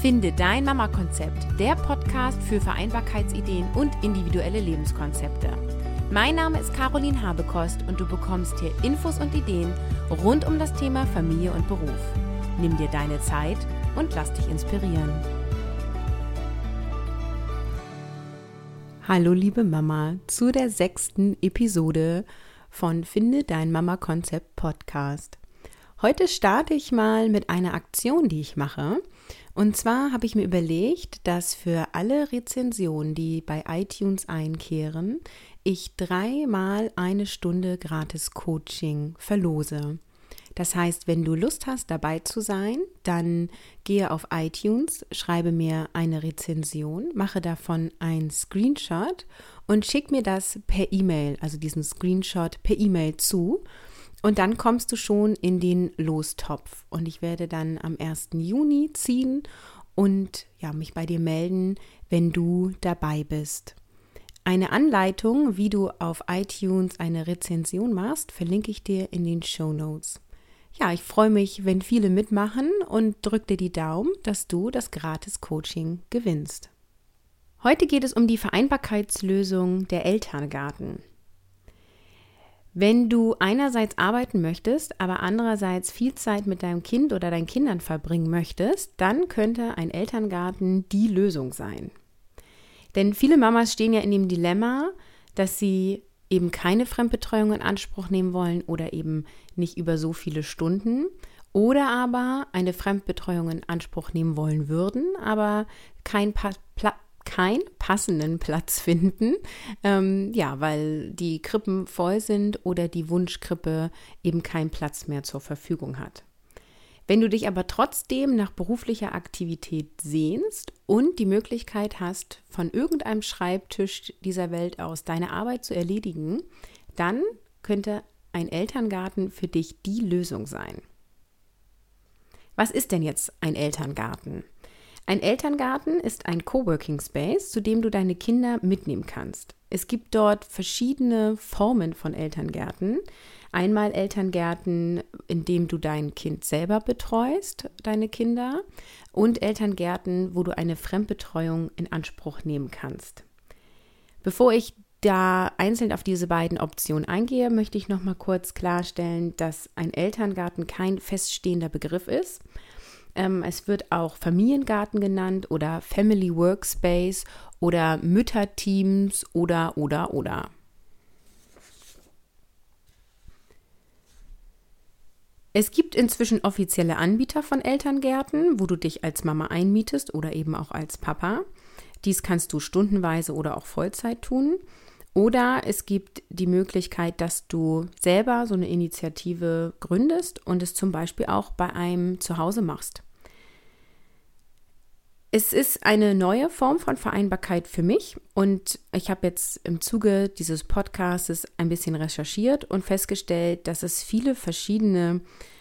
Finde dein Mama-Konzept, der Podcast für Vereinbarkeitsideen und individuelle Lebenskonzepte. Mein Name ist Caroline Habekost und du bekommst hier Infos und Ideen rund um das Thema Familie und Beruf. Nimm dir deine Zeit und lass dich inspirieren. Hallo liebe Mama zu der sechsten Episode von Finde dein Mama-Konzept Podcast. Heute starte ich mal mit einer Aktion, die ich mache. Und zwar habe ich mir überlegt, dass für alle Rezensionen, die bei iTunes einkehren, ich dreimal eine Stunde gratis Coaching verlose. Das heißt, wenn du Lust hast, dabei zu sein, dann gehe auf iTunes, schreibe mir eine Rezension, mache davon ein Screenshot und schick mir das per E-Mail, also diesen Screenshot per E-Mail zu. Und dann kommst du schon in den Lostopf. Und ich werde dann am 1. Juni ziehen und ja, mich bei dir melden, wenn du dabei bist. Eine Anleitung, wie du auf iTunes eine Rezension machst, verlinke ich dir in den Show Notes. Ja, ich freue mich, wenn viele mitmachen und drück dir die Daumen, dass du das gratis Coaching gewinnst. Heute geht es um die Vereinbarkeitslösung der Elterngarten. Wenn du einerseits arbeiten möchtest, aber andererseits viel Zeit mit deinem Kind oder deinen Kindern verbringen möchtest, dann könnte ein Elterngarten die Lösung sein. Denn viele Mamas stehen ja in dem Dilemma, dass sie eben keine Fremdbetreuung in Anspruch nehmen wollen oder eben nicht über so viele Stunden oder aber eine Fremdbetreuung in Anspruch nehmen wollen würden, aber kein pa Pla keinen passenden Platz finden, ähm, ja, weil die Krippen voll sind oder die Wunschkrippe eben keinen Platz mehr zur Verfügung hat. Wenn du dich aber trotzdem nach beruflicher Aktivität sehnst und die Möglichkeit hast, von irgendeinem Schreibtisch dieser Welt aus deine Arbeit zu erledigen, dann könnte ein Elterngarten für dich die Lösung sein. Was ist denn jetzt ein Elterngarten? Ein Elterngarten ist ein Coworking Space, zu dem du deine Kinder mitnehmen kannst. Es gibt dort verschiedene Formen von Elterngärten. Einmal Elterngärten, in dem du dein Kind selber betreust, deine Kinder, und Elterngärten, wo du eine Fremdbetreuung in Anspruch nehmen kannst. Bevor ich da einzeln auf diese beiden Optionen eingehe, möchte ich noch mal kurz klarstellen, dass ein Elterngarten kein feststehender Begriff ist. Ähm, es wird auch Familiengarten genannt oder Family Workspace oder Mütterteams oder oder oder. Es gibt inzwischen offizielle Anbieter von Elterngärten, wo du dich als Mama einmietest oder eben auch als Papa. Dies kannst du stundenweise oder auch Vollzeit tun. Oder es gibt die Möglichkeit, dass du selber so eine Initiative gründest und es zum Beispiel auch bei einem Zuhause machst. Es ist eine neue Form von Vereinbarkeit für mich und ich habe jetzt im Zuge dieses Podcasts ein bisschen recherchiert und festgestellt, dass es viele verschiedene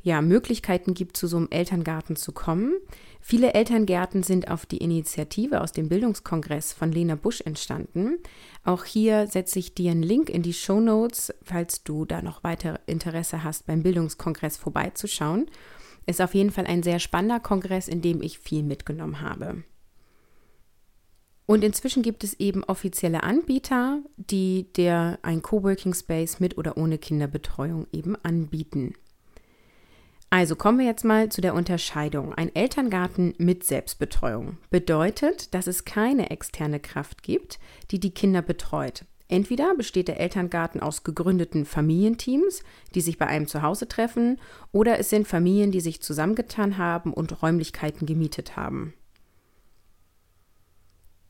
ja, Möglichkeiten gibt, zu so einem Elterngarten zu kommen. Viele Elterngärten sind auf die Initiative aus dem Bildungskongress von Lena Busch entstanden. Auch hier setze ich dir einen Link in die Show Notes, falls du da noch weiter Interesse hast, beim Bildungskongress vorbeizuschauen. Ist auf jeden Fall ein sehr spannender Kongress, in dem ich viel mitgenommen habe. Und inzwischen gibt es eben offizielle Anbieter, die dir ein Coworking Space mit oder ohne Kinderbetreuung eben anbieten. Also kommen wir jetzt mal zu der Unterscheidung. Ein Elterngarten mit Selbstbetreuung bedeutet, dass es keine externe Kraft gibt, die die Kinder betreut. Entweder besteht der Elterngarten aus gegründeten Familienteams, die sich bei einem Zuhause treffen, oder es sind Familien, die sich zusammengetan haben und Räumlichkeiten gemietet haben.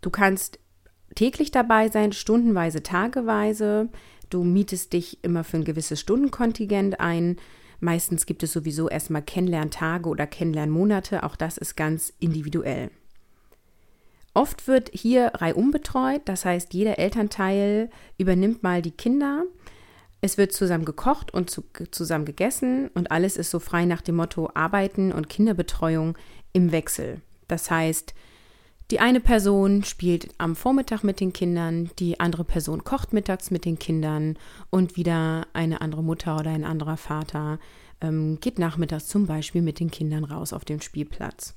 Du kannst täglich dabei sein, stundenweise, tageweise. Du mietest dich immer für ein gewisses Stundenkontingent ein. Meistens gibt es sowieso erstmal Kennenlerntage oder Kennenlernmonate. Auch das ist ganz individuell. Oft wird hier reihum betreut, das heißt, jeder Elternteil übernimmt mal die Kinder. Es wird zusammen gekocht und zu, zusammen gegessen und alles ist so frei nach dem Motto Arbeiten und Kinderbetreuung im Wechsel. Das heißt, die eine Person spielt am Vormittag mit den Kindern, die andere Person kocht mittags mit den Kindern und wieder eine andere Mutter oder ein anderer Vater ähm, geht nachmittags zum Beispiel mit den Kindern raus auf den Spielplatz.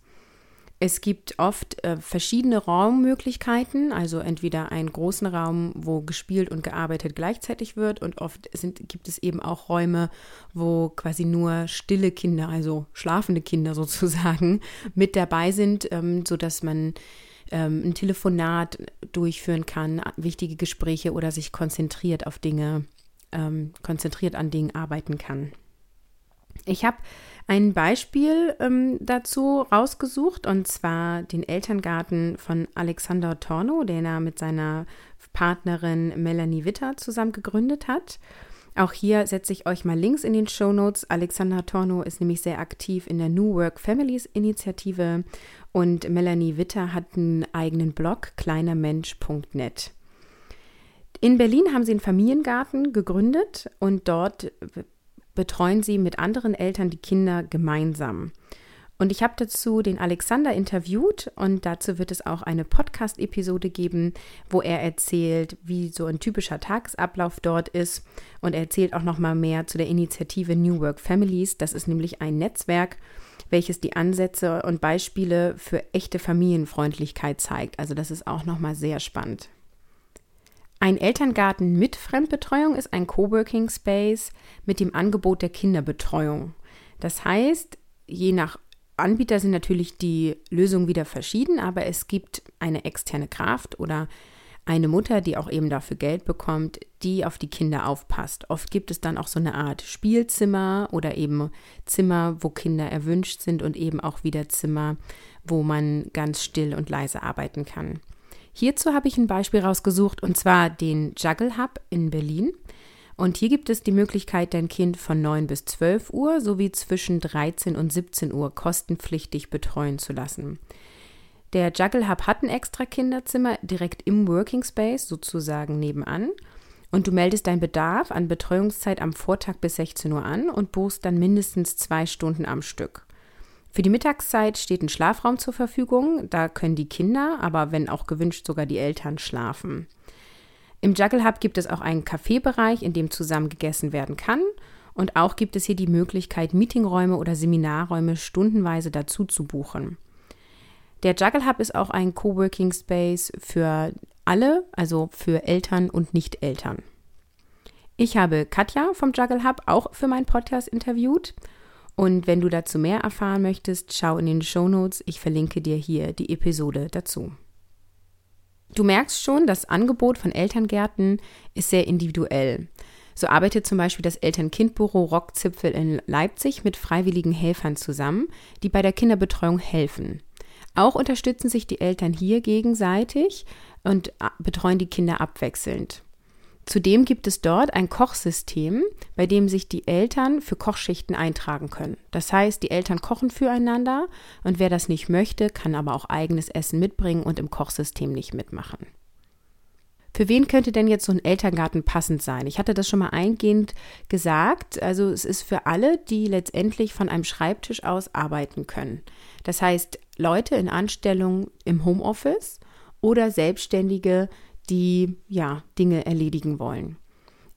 Es gibt oft äh, verschiedene Raummöglichkeiten, also entweder einen großen Raum, wo gespielt und gearbeitet gleichzeitig wird und oft sind, gibt es eben auch Räume, wo quasi nur stille Kinder, also schlafende Kinder sozusagen, mit dabei sind, ähm, sodass man ähm, ein Telefonat durchführen kann, wichtige Gespräche oder sich konzentriert auf Dinge, ähm, konzentriert an Dingen arbeiten kann. Ich habe ein Beispiel ähm, dazu rausgesucht und zwar den Elterngarten von Alexander Torno, den er mit seiner Partnerin Melanie Witter zusammen gegründet hat. Auch hier setze ich euch mal Links in den Show Notes. Alexander Torno ist nämlich sehr aktiv in der New Work Families Initiative und Melanie Witter hat einen eigenen Blog kleinermensch.net. In Berlin haben sie einen Familiengarten gegründet und dort betreuen sie mit anderen Eltern die Kinder gemeinsam. Und ich habe dazu den Alexander interviewt und dazu wird es auch eine Podcast-Episode geben, wo er erzählt, wie so ein typischer Tagesablauf dort ist. Und er erzählt auch noch mal mehr zu der Initiative New Work Families. Das ist nämlich ein Netzwerk, welches die Ansätze und Beispiele für echte Familienfreundlichkeit zeigt. Also das ist auch noch mal sehr spannend. Ein Elterngarten mit Fremdbetreuung ist ein Coworking Space mit dem Angebot der Kinderbetreuung. Das heißt, je nach Anbieter sind natürlich die Lösungen wieder verschieden, aber es gibt eine externe Kraft oder eine Mutter, die auch eben dafür Geld bekommt, die auf die Kinder aufpasst. Oft gibt es dann auch so eine Art Spielzimmer oder eben Zimmer, wo Kinder erwünscht sind und eben auch wieder Zimmer, wo man ganz still und leise arbeiten kann. Hierzu habe ich ein Beispiel rausgesucht und zwar den Juggle Hub in Berlin. Und hier gibt es die Möglichkeit, dein Kind von 9 bis 12 Uhr sowie zwischen 13 und 17 Uhr kostenpflichtig betreuen zu lassen. Der Juggle Hub hat ein extra Kinderzimmer direkt im Working Space, sozusagen nebenan. Und du meldest deinen Bedarf an Betreuungszeit am Vortag bis 16 Uhr an und buchst dann mindestens zwei Stunden am Stück. Für die Mittagszeit steht ein Schlafraum zur Verfügung. Da können die Kinder, aber wenn auch gewünscht, sogar die Eltern schlafen. Im Juggle Hub gibt es auch einen Kaffeebereich, in dem zusammen gegessen werden kann. Und auch gibt es hier die Möglichkeit, Meetingräume oder Seminarräume stundenweise dazu zu buchen. Der Juggle Hub ist auch ein Coworking Space für alle, also für Eltern und Nicht-Eltern. Ich habe Katja vom Juggle Hub auch für meinen Podcast interviewt und wenn du dazu mehr erfahren möchtest, schau in den Show Notes. Ich verlinke dir hier die Episode dazu. Du merkst schon, das Angebot von Elterngärten ist sehr individuell. So arbeitet zum Beispiel das Eltern-Kind-Büro Rockzipfel in Leipzig mit freiwilligen Helfern zusammen, die bei der Kinderbetreuung helfen. Auch unterstützen sich die Eltern hier gegenseitig und betreuen die Kinder abwechselnd. Zudem gibt es dort ein Kochsystem, bei dem sich die Eltern für Kochschichten eintragen können. Das heißt, die Eltern kochen füreinander und wer das nicht möchte, kann aber auch eigenes Essen mitbringen und im Kochsystem nicht mitmachen. Für wen könnte denn jetzt so ein Elterngarten passend sein? Ich hatte das schon mal eingehend gesagt. Also es ist für alle, die letztendlich von einem Schreibtisch aus arbeiten können. Das heißt, Leute in Anstellung im Homeoffice oder Selbstständige, die ja Dinge erledigen wollen.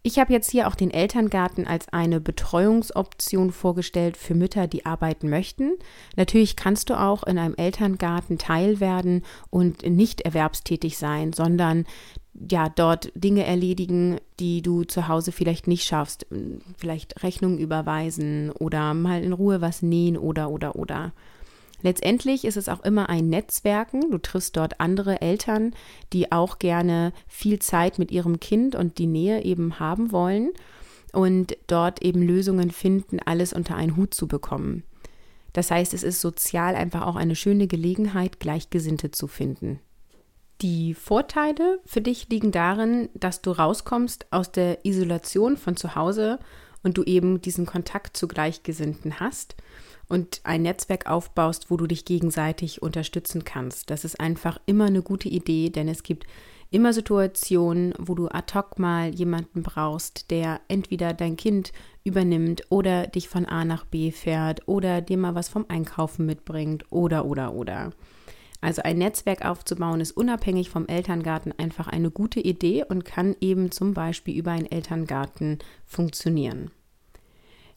Ich habe jetzt hier auch den Elterngarten als eine Betreuungsoption vorgestellt für Mütter, die arbeiten möchten. Natürlich kannst du auch in einem Elterngarten Teil werden und nicht erwerbstätig sein, sondern ja, dort Dinge erledigen, die du zu Hause vielleicht nicht schaffst. Vielleicht Rechnungen überweisen oder mal in Ruhe was nähen oder, oder, oder. Letztendlich ist es auch immer ein Netzwerken. Du triffst dort andere Eltern, die auch gerne viel Zeit mit ihrem Kind und die Nähe eben haben wollen und dort eben Lösungen finden, alles unter einen Hut zu bekommen. Das heißt, es ist sozial einfach auch eine schöne Gelegenheit, Gleichgesinnte zu finden. Die Vorteile für dich liegen darin, dass du rauskommst aus der Isolation von zu Hause und du eben diesen Kontakt zu Gleichgesinnten hast und ein Netzwerk aufbaust, wo du dich gegenseitig unterstützen kannst. Das ist einfach immer eine gute Idee, denn es gibt immer Situationen, wo du ad hoc mal jemanden brauchst, der entweder dein Kind übernimmt oder dich von A nach B fährt oder dir mal was vom Einkaufen mitbringt oder oder oder. Also ein Netzwerk aufzubauen ist unabhängig vom Elterngarten einfach eine gute Idee und kann eben zum Beispiel über einen Elterngarten funktionieren.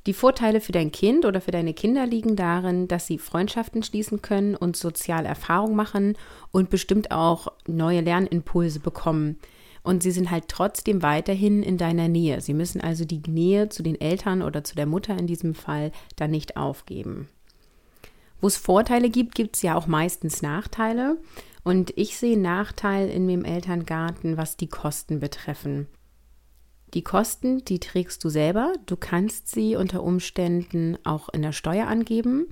Die Vorteile für dein Kind oder für deine Kinder liegen darin, dass sie Freundschaften schließen können und soziale Erfahrungen machen und bestimmt auch neue Lernimpulse bekommen. Und sie sind halt trotzdem weiterhin in deiner Nähe. Sie müssen also die Nähe zu den Eltern oder zu der Mutter in diesem Fall dann nicht aufgeben. Wo es Vorteile gibt, gibt es ja auch meistens Nachteile. Und ich sehe Nachteil in dem Elterngarten, was die Kosten betreffen. Die Kosten, die trägst du selber. Du kannst sie unter Umständen auch in der Steuer angeben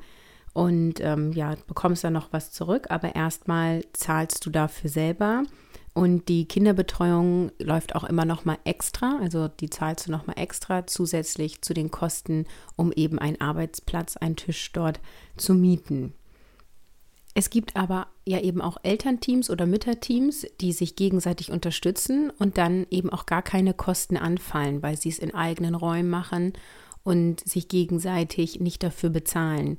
und ähm, ja, bekommst dann noch was zurück, aber erstmal zahlst du dafür selber. Und die Kinderbetreuung läuft auch immer noch mal extra, also die zahlst du noch mal extra zusätzlich zu den Kosten, um eben einen Arbeitsplatz, einen Tisch dort zu mieten. Es gibt aber ja eben auch Elternteams oder Mütterteams, die sich gegenseitig unterstützen und dann eben auch gar keine Kosten anfallen, weil sie es in eigenen Räumen machen und sich gegenseitig nicht dafür bezahlen.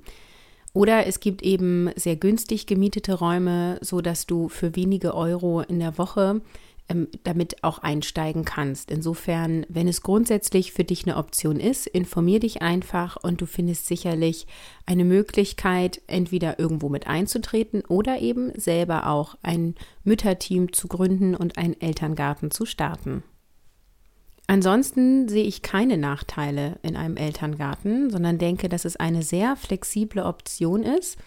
Oder es gibt eben sehr günstig gemietete Räume, so dass du für wenige Euro in der Woche ähm, damit auch einsteigen kannst. Insofern, wenn es grundsätzlich für dich eine Option ist, informier dich einfach und du findest sicherlich eine Möglichkeit, entweder irgendwo mit einzutreten oder eben selber auch ein Mütterteam zu gründen und einen Elterngarten zu starten. Ansonsten sehe ich keine Nachteile in einem Elterngarten, sondern denke, dass es eine sehr flexible Option ist,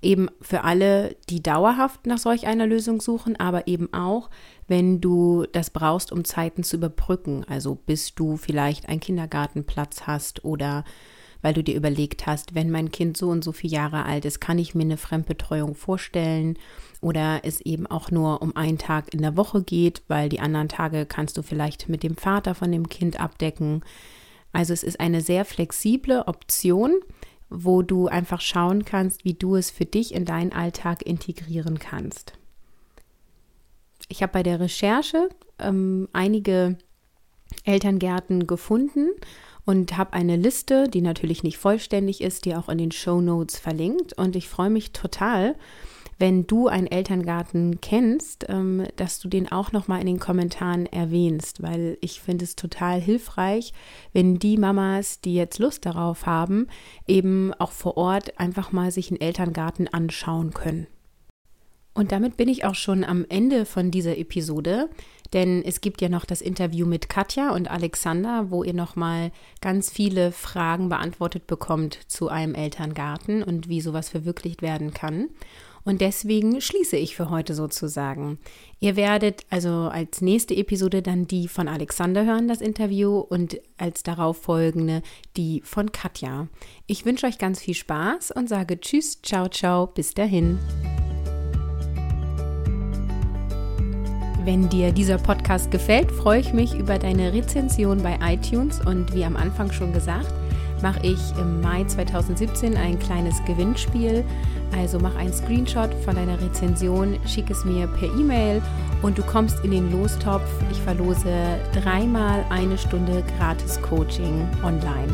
eben für alle, die dauerhaft nach solch einer Lösung suchen, aber eben auch, wenn du das brauchst, um Zeiten zu überbrücken, also bis du vielleicht einen Kindergartenplatz hast oder weil du dir überlegt hast, wenn mein Kind so und so viele Jahre alt ist, kann ich mir eine Fremdbetreuung vorstellen oder es eben auch nur um einen Tag in der Woche geht, weil die anderen Tage kannst du vielleicht mit dem Vater von dem Kind abdecken. Also es ist eine sehr flexible Option, wo du einfach schauen kannst, wie du es für dich in deinen Alltag integrieren kannst. Ich habe bei der Recherche ähm, einige Elterngärten gefunden und habe eine Liste, die natürlich nicht vollständig ist, die auch in den Show Notes verlinkt. Und ich freue mich total, wenn du einen Elterngarten kennst, ähm, dass du den auch nochmal in den Kommentaren erwähnst, weil ich finde es total hilfreich, wenn die Mamas, die jetzt Lust darauf haben, eben auch vor Ort einfach mal sich einen Elterngarten anschauen können. Und damit bin ich auch schon am Ende von dieser Episode, denn es gibt ja noch das Interview mit Katja und Alexander, wo ihr nochmal ganz viele Fragen beantwortet bekommt zu einem Elterngarten und wie sowas verwirklicht werden kann. Und deswegen schließe ich für heute sozusagen. Ihr werdet also als nächste Episode dann die von Alexander hören, das Interview, und als darauf folgende die von Katja. Ich wünsche euch ganz viel Spaß und sage Tschüss, ciao, ciao, bis dahin. Wenn dir dieser Podcast gefällt, freue ich mich über deine Rezension bei iTunes und wie am Anfang schon gesagt, mache ich im Mai 2017 ein kleines Gewinnspiel. Also mach einen Screenshot von deiner Rezension, schick es mir per E-Mail und du kommst in den Lostopf. Ich verlose dreimal eine Stunde gratis Coaching online.